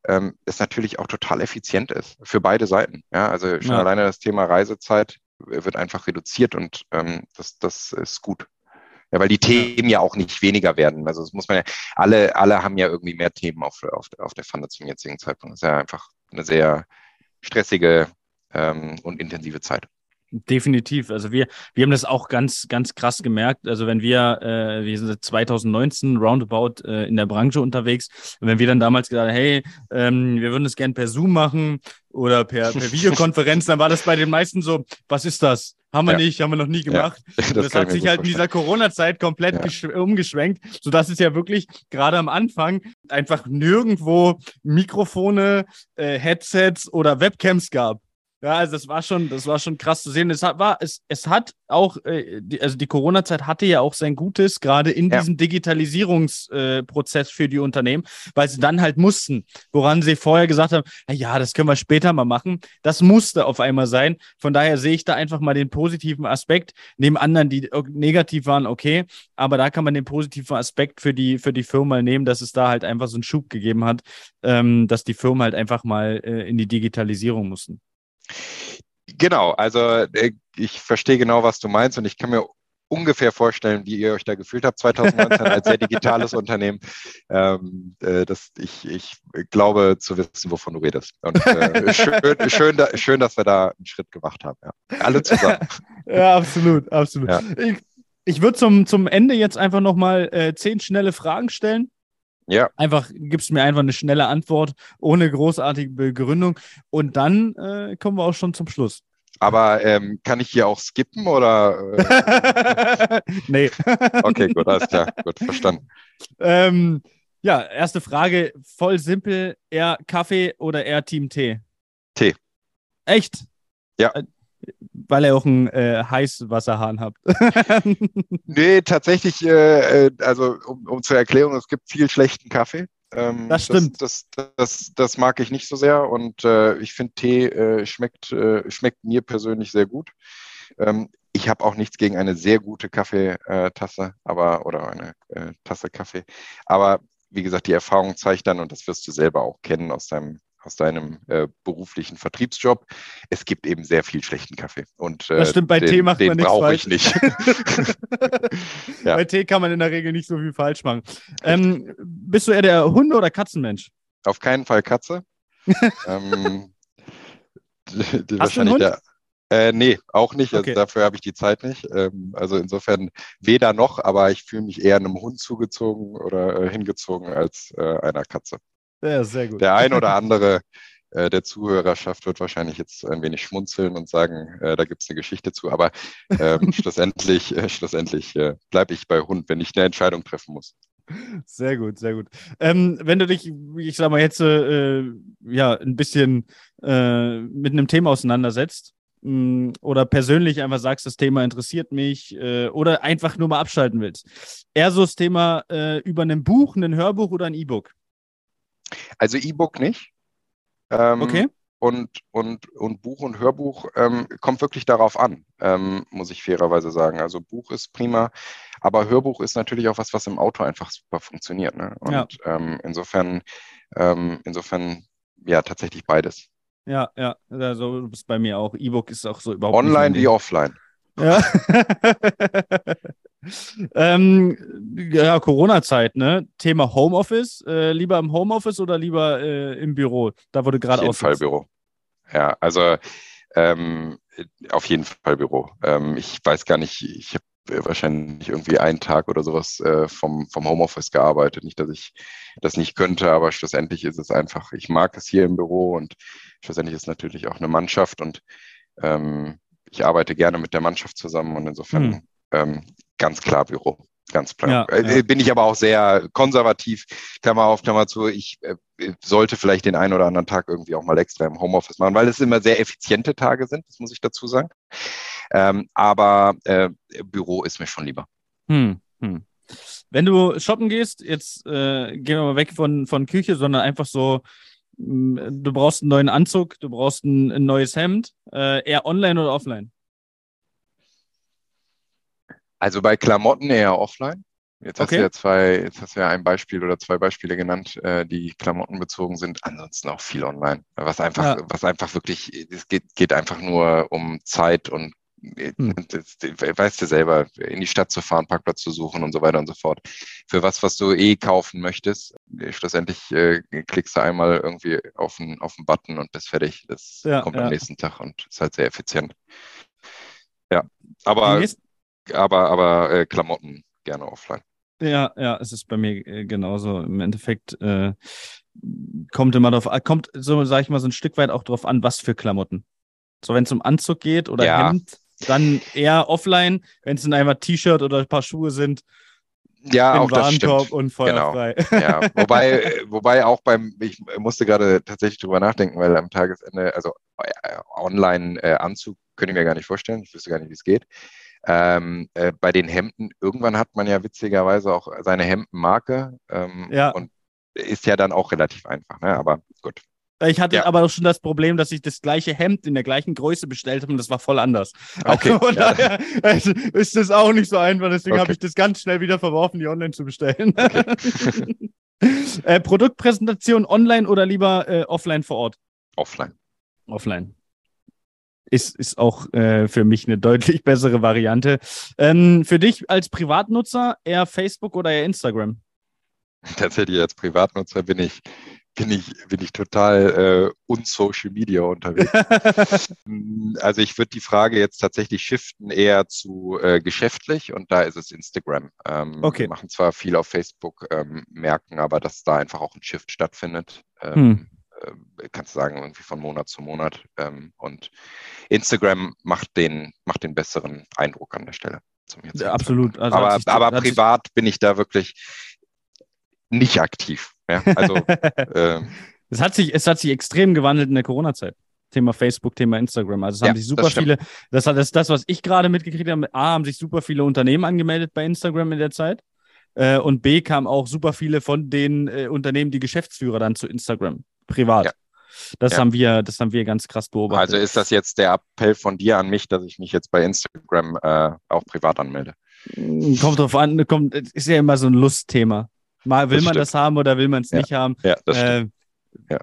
ähm, es natürlich auch total effizient ist für beide Seiten. Ja, also schon ja. alleine das Thema Reisezeit wird einfach reduziert und ähm, das, das ist gut. Ja, weil die Themen ja auch nicht weniger werden. Also das muss man ja, alle, alle haben ja irgendwie mehr Themen auf, auf, auf der Pfanne zum jetzigen Zeitpunkt. Das ist ja einfach eine sehr stressige ähm, und intensive Zeit. Definitiv. Also wir, wir haben das auch ganz, ganz krass gemerkt. Also wenn wir, äh, wir sind 2019 roundabout äh, in der Branche unterwegs, und wenn wir dann damals gesagt haben, hey, ähm, wir würden das gerne per Zoom machen oder per, per [LAUGHS] Videokonferenz, dann war das bei den meisten so, was ist das? Haben wir ja. nicht, haben wir noch nie gemacht. Ja, [LAUGHS] das, das hat sich halt in dieser Corona-Zeit komplett ja. umgeschwenkt, sodass es ja wirklich gerade am Anfang einfach nirgendwo Mikrofone, äh, Headsets oder Webcams gab. Ja, also das war schon, das war schon krass zu sehen. Es hat, war, es, es hat auch, äh, die, also die Corona-Zeit hatte ja auch sein Gutes, gerade in ja. diesem Digitalisierungsprozess äh, für die Unternehmen, weil sie dann halt mussten, woran sie vorher gesagt haben, ja, das können wir später mal machen. Das musste auf einmal sein. Von daher sehe ich da einfach mal den positiven Aspekt. Neben anderen, die negativ waren, okay, aber da kann man den positiven Aspekt für die, für die Firma nehmen, dass es da halt einfach so einen Schub gegeben hat, ähm, dass die Firmen halt einfach mal äh, in die Digitalisierung mussten. Genau, also äh, ich verstehe genau, was du meinst und ich kann mir ungefähr vorstellen, wie ihr euch da gefühlt habt 2019 als sehr digitales [LAUGHS] Unternehmen. Ähm, äh, das, ich, ich glaube zu wissen, wovon du redest. Und äh, schön, [LAUGHS] schön, da, schön, dass wir da einen Schritt gemacht haben. Ja. Alle zusammen. [LAUGHS] ja, absolut, absolut. Ja. Ich, ich würde zum, zum Ende jetzt einfach nochmal äh, zehn schnelle Fragen stellen. Ja. Einfach gibst mir einfach eine schnelle Antwort ohne großartige Begründung und dann äh, kommen wir auch schon zum Schluss. Aber ähm, kann ich hier auch skippen oder? [LAUGHS] Äh? nee. okay, gut, alles klar, gut, verstanden. Ähm, ja, erste Frage, voll simpel, eher Kaffee oder eher Team Tee? Tee. Echt? Ja. Weil ihr auch einen äh, Heißwasserhahn habt. [LAUGHS] nee, tatsächlich, äh, äh, also um, um zur Erklärung, es gibt viel schlechten Kaffee. Ähm, das stimmt. Das, das, das, das, mag ich nicht so sehr und äh, ich finde, Tee äh, schmeckt, äh, schmeckt mir persönlich sehr gut. Ähm, ich habe auch nichts gegen eine sehr gute Kaffeetasse, aber oder eine Tasse Kaffee. Aber wie gesagt, die Erfahrung zeigt dann, und das wirst du selber auch kennen aus deinem aus deinem äh, beruflichen Vertriebsjob. Es gibt eben sehr viel schlechten Kaffee. Und, äh, das stimmt, bei den, Tee macht man nichts brauche ich nicht. [LAUGHS] ja. Bei Tee kann man in der Regel nicht so viel falsch machen. Ähm, bist du eher der Hunde- oder Katzenmensch? Auf keinen Fall Katze. [LAUGHS] ähm, Hast du einen Hund? Der, äh, nee, auch nicht. Also okay. dafür habe ich die Zeit nicht. Ähm, also insofern weder noch, aber ich fühle mich eher einem Hund zugezogen oder äh, hingezogen als äh, einer Katze. Ja, sehr gut. Der ein oder andere äh, der Zuhörerschaft wird wahrscheinlich jetzt ein wenig schmunzeln und sagen, äh, da gibt es eine Geschichte zu. Aber ähm, [LAUGHS] schlussendlich, äh, schlussendlich äh, bleibe ich bei Hund, wenn ich eine Entscheidung treffen muss. Sehr gut, sehr gut. Ähm, wenn du dich, ich sag mal, jetzt äh, ja ein bisschen äh, mit einem Thema auseinandersetzt mm, oder persönlich einfach sagst, das Thema interessiert mich äh, oder einfach nur mal abschalten willst, eher so das Thema äh, über ein Buch, ein Hörbuch oder ein E-Book? Also E-Book nicht. Ähm, okay. Und, und, und Buch und Hörbuch ähm, kommt wirklich darauf an, ähm, muss ich fairerweise sagen. Also Buch ist prima, aber Hörbuch ist natürlich auch was, was im Auto einfach super funktioniert. Ne? Und ja. Ähm, insofern, ähm, insofern, ja, tatsächlich beides. Ja, ja, also du bist bei mir auch. E-Book ist auch so überhaupt Online wie offline. Ja. [LAUGHS] ähm, ja, Corona-Zeit, ne? Thema Homeoffice. Äh, lieber im Homeoffice oder lieber äh, im Büro? Da wurde gerade Auf jeden Fall Büro. Ja, also ähm, auf jeden Fall Büro. Ähm, ich weiß gar nicht, ich habe wahrscheinlich irgendwie einen Tag oder sowas äh, vom, vom Homeoffice gearbeitet. Nicht, dass ich das nicht könnte, aber schlussendlich ist es einfach, ich mag es hier im Büro und schlussendlich ist es natürlich auch eine Mannschaft und ähm, ich arbeite gerne mit der Mannschaft zusammen und insofern hm. ähm, ganz klar Büro. Ganz klar. Ja, äh, ja. Bin ich aber auch sehr konservativ, Klammer auf, Klammer zu. Ich äh, sollte vielleicht den einen oder anderen Tag irgendwie auch mal extra im Homeoffice machen, weil es immer sehr effiziente Tage sind, das muss ich dazu sagen. Ähm, aber äh, Büro ist mir schon lieber. Hm, hm. Wenn du shoppen gehst, jetzt äh, gehen wir mal weg von, von Küche, sondern einfach so du brauchst einen neuen Anzug, du brauchst ein, ein neues Hemd, äh, eher online oder offline? Also bei Klamotten eher offline. Jetzt hast okay. du ja zwei, jetzt hast du ja ein Beispiel oder zwei Beispiele genannt, äh, die klamottenbezogen sind. Ansonsten auch viel online. Was einfach, ja. was einfach wirklich, es geht, geht einfach nur um Zeit und hm. das, weißt du selber, in die Stadt zu fahren, Parkplatz zu suchen und so weiter und so fort. Für was, was du eh kaufen möchtest, schlussendlich äh, klickst du einmal irgendwie auf einen, auf einen Button und bist fertig. Das ja, kommt ja. am nächsten Tag und ist halt sehr effizient. Ja, aber, aber, aber äh, Klamotten gerne offline. Ja, ja, es ist bei mir äh, genauso. Im Endeffekt äh, kommt immer darauf, kommt so, sag ich mal, so ein Stück weit auch drauf an, was für Klamotten. So, wenn es um Anzug geht oder ja. Hemd, dann eher offline. Wenn es dann einfach T-Shirt oder ein paar Schuhe sind, ja, auch das stimmt. und feuerfrei. Genau. [LAUGHS] Ja, wobei, wobei auch beim, ich musste gerade tatsächlich drüber nachdenken, weil am Tagesende, also äh, Online-Anzug äh, könnte ich mir gar nicht vorstellen. Ich wüsste gar nicht, wie es geht. Ähm, äh, bei den Hemden, irgendwann hat man ja witzigerweise auch seine Hemdenmarke ähm, ja. und ist ja dann auch relativ einfach, ne? aber gut. Ich hatte ja. aber auch schon das Problem, dass ich das gleiche Hemd in der gleichen Größe bestellt habe und das war voll anders. Okay. Also, ja. daher also ist das auch nicht so einfach, deswegen okay. habe ich das ganz schnell wieder verworfen, die online zu bestellen. Okay. [LAUGHS] äh, Produktpräsentation online oder lieber äh, offline vor Ort? Offline. Offline. Ist, ist auch äh, für mich eine deutlich bessere Variante. Ähm, für dich als Privatnutzer eher Facebook oder eher Instagram? [LAUGHS] Tatsächlich als Privatnutzer bin ich bin ich, bin ich total äh, unsocial Media unterwegs. [LAUGHS] also ich würde die Frage jetzt tatsächlich shiften eher zu äh, geschäftlich und da ist es Instagram. Ähm, okay. Wir machen zwar viel auf Facebook, ähm, merken aber, dass da einfach auch ein Shift stattfindet. Ähm, hm. äh, kannst du sagen, irgendwie von Monat zu Monat. Ähm, und Instagram macht den, macht den besseren Eindruck an der Stelle. Ja, absolut. Also aber aber privat bin ich da wirklich nicht aktiv. Ja, also, [LAUGHS] äh, es, hat sich, es hat sich extrem gewandelt in der Corona-Zeit. Thema Facebook, Thema Instagram. Also es haben ja, sich super das viele, das hat das, das, was ich gerade mitgekriegt habe, A, haben sich super viele Unternehmen angemeldet bei Instagram in der Zeit. Äh, und B, kamen auch super viele von den äh, Unternehmen, die Geschäftsführer dann zu Instagram, privat. Ja. Das ja. haben wir, das haben wir ganz krass beobachtet. Also ist das jetzt der Appell von dir an mich, dass ich mich jetzt bei Instagram äh, auch privat anmelde? Kommt drauf an, kommt, ist ja immer so ein Lustthema. Mal will das man stimmt. das haben oder will man es ja. nicht haben. Ja, das stimmt. Äh, ja.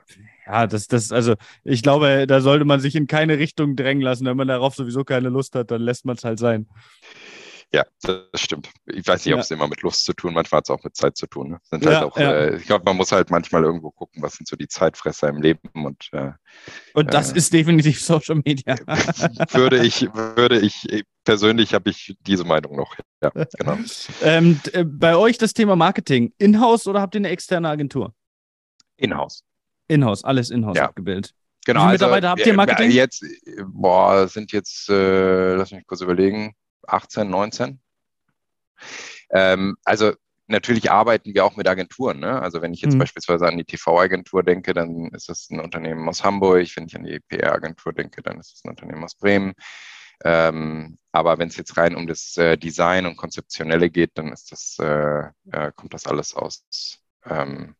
Ja, das, das, also ich glaube, da sollte man sich in keine Richtung drängen lassen. Wenn man darauf sowieso keine Lust hat, dann lässt man es halt sein. Ja, das stimmt. Ich weiß nicht, ob es immer mit Lust zu tun, manchmal hat es auch mit Zeit zu tun. Ne? Sind halt auch, äh, ich glaube, man muss halt manchmal irgendwo gucken, was sind so die Zeitfresser im Leben und äh, und das äh, ist definitiv Social Media. [LAUGHS] würde ich, würde ich persönlich habe ich diese Meinung noch. Ja, genau. [LAUGHS] ähm, äh, bei euch das Thema Marketing, Inhouse oder habt ihr eine externe Agentur? Inhouse. Inhouse, alles Inhouse ja. abgebildet. Genau. Wie viele also, Mitarbeiter habt ihr Marketing? Jetzt, boah, sind jetzt, äh, lass mich kurz überlegen, 18, 19. Ähm, also natürlich arbeiten wir auch mit Agenturen. Ne? Also wenn ich jetzt mhm. beispielsweise an die TV-Agentur denke, dann ist das ein Unternehmen aus Hamburg. Wenn ich an die PR-Agentur denke, dann ist es ein Unternehmen aus Bremen. Ähm, aber wenn es jetzt rein um das äh, Design und Konzeptionelle geht, dann ist das, äh, äh, kommt das alles aus, ähm,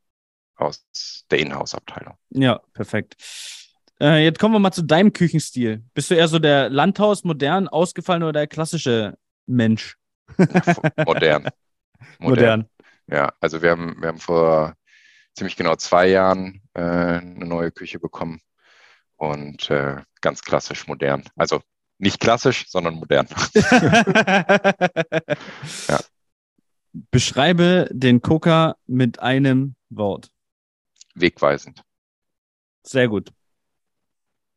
aus der Inhouse-Abteilung. Ja, perfekt. Äh, jetzt kommen wir mal zu deinem Küchenstil. Bist du eher so der Landhaus, modern, ausgefallen oder der klassische Mensch? [LAUGHS] modern. modern. [LAUGHS] Modern. Ja, also wir haben, wir haben vor ziemlich genau zwei Jahren äh, eine neue Küche bekommen und äh, ganz klassisch modern. Also nicht klassisch, sondern modern. [LAUGHS] ja. Beschreibe den Coca mit einem Wort. Wegweisend. Sehr gut.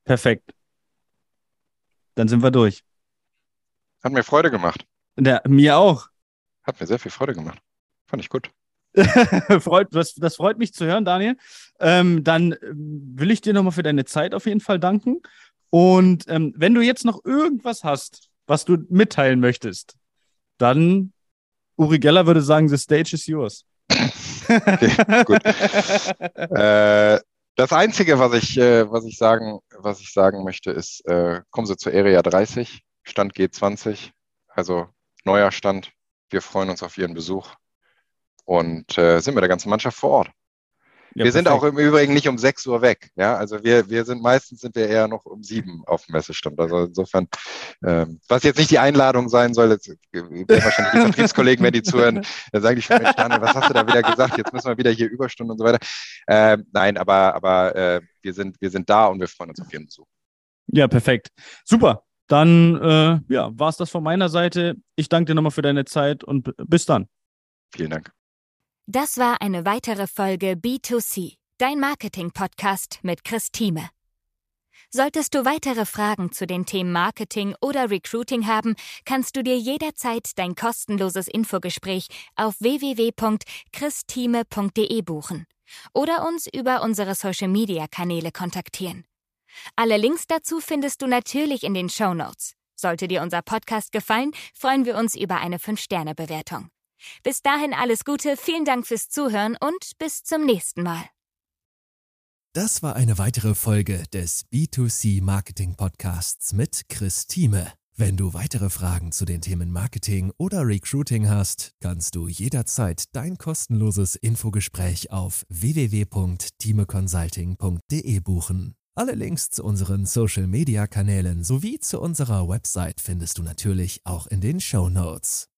Perfekt. Dann sind wir durch. Hat mir Freude gemacht. Der, mir auch. Hat mir sehr viel Freude gemacht. Fand ich gut. [LAUGHS] freut, das, das, freut mich zu hören, Daniel. Ähm, dann will ich dir nochmal für deine Zeit auf jeden Fall danken. Und ähm, wenn du jetzt noch irgendwas hast, was du mitteilen möchtest, dann Uri Geller würde sagen, the stage is yours. [LAUGHS] okay, gut. [LAUGHS] äh, das Einzige, was ich, äh, was ich, sagen, was ich sagen möchte, ist, äh, kommen Sie zur Area 30, Stand G20, also neuer Stand. Wir freuen uns auf Ihren Besuch und äh, sind mit der ganzen Mannschaft vor Ort. Ja, wir perfekt. sind auch im Übrigen nicht um 6 Uhr weg. Ja, also wir, wir sind meistens sind wir eher noch um 7 auf dem Messestand. Also insofern, ähm, was jetzt nicht die Einladung sein soll, jetzt werden wahrscheinlich die [LAUGHS] Vertriebskollegen, wenn die zuhören, dann sagen die schon, Mensch, Daniel, was hast du da wieder gesagt? Jetzt müssen wir wieder hier Überstunden und so weiter. Ähm, nein, aber, aber äh, wir, sind, wir sind da und wir freuen uns auf Ihren Besuch. Ja, perfekt. Super. dann äh, ja, war es das von meiner Seite. Ich danke dir nochmal für deine Zeit und bis dann. Vielen Dank. Das war eine weitere Folge B2C, dein Marketing-Podcast mit Chris Thieme. Solltest du weitere Fragen zu den Themen Marketing oder Recruiting haben, kannst du dir jederzeit dein kostenloses Infogespräch auf www.christime.de buchen oder uns über unsere Social-Media-Kanäle kontaktieren. Alle Links dazu findest du natürlich in den Show Notes. Sollte dir unser Podcast gefallen, freuen wir uns über eine 5-Sterne-Bewertung. Bis dahin alles Gute, vielen Dank fürs Zuhören und bis zum nächsten Mal. Das war eine weitere Folge des B2C Marketing Podcasts mit Chris Thieme. Wenn du weitere Fragen zu den Themen Marketing oder Recruiting hast, kannst du jederzeit dein kostenloses Infogespräch auf www.timeconsulting.de buchen. Alle Links zu unseren Social-Media-Kanälen sowie zu unserer Website findest du natürlich auch in den Show Notes.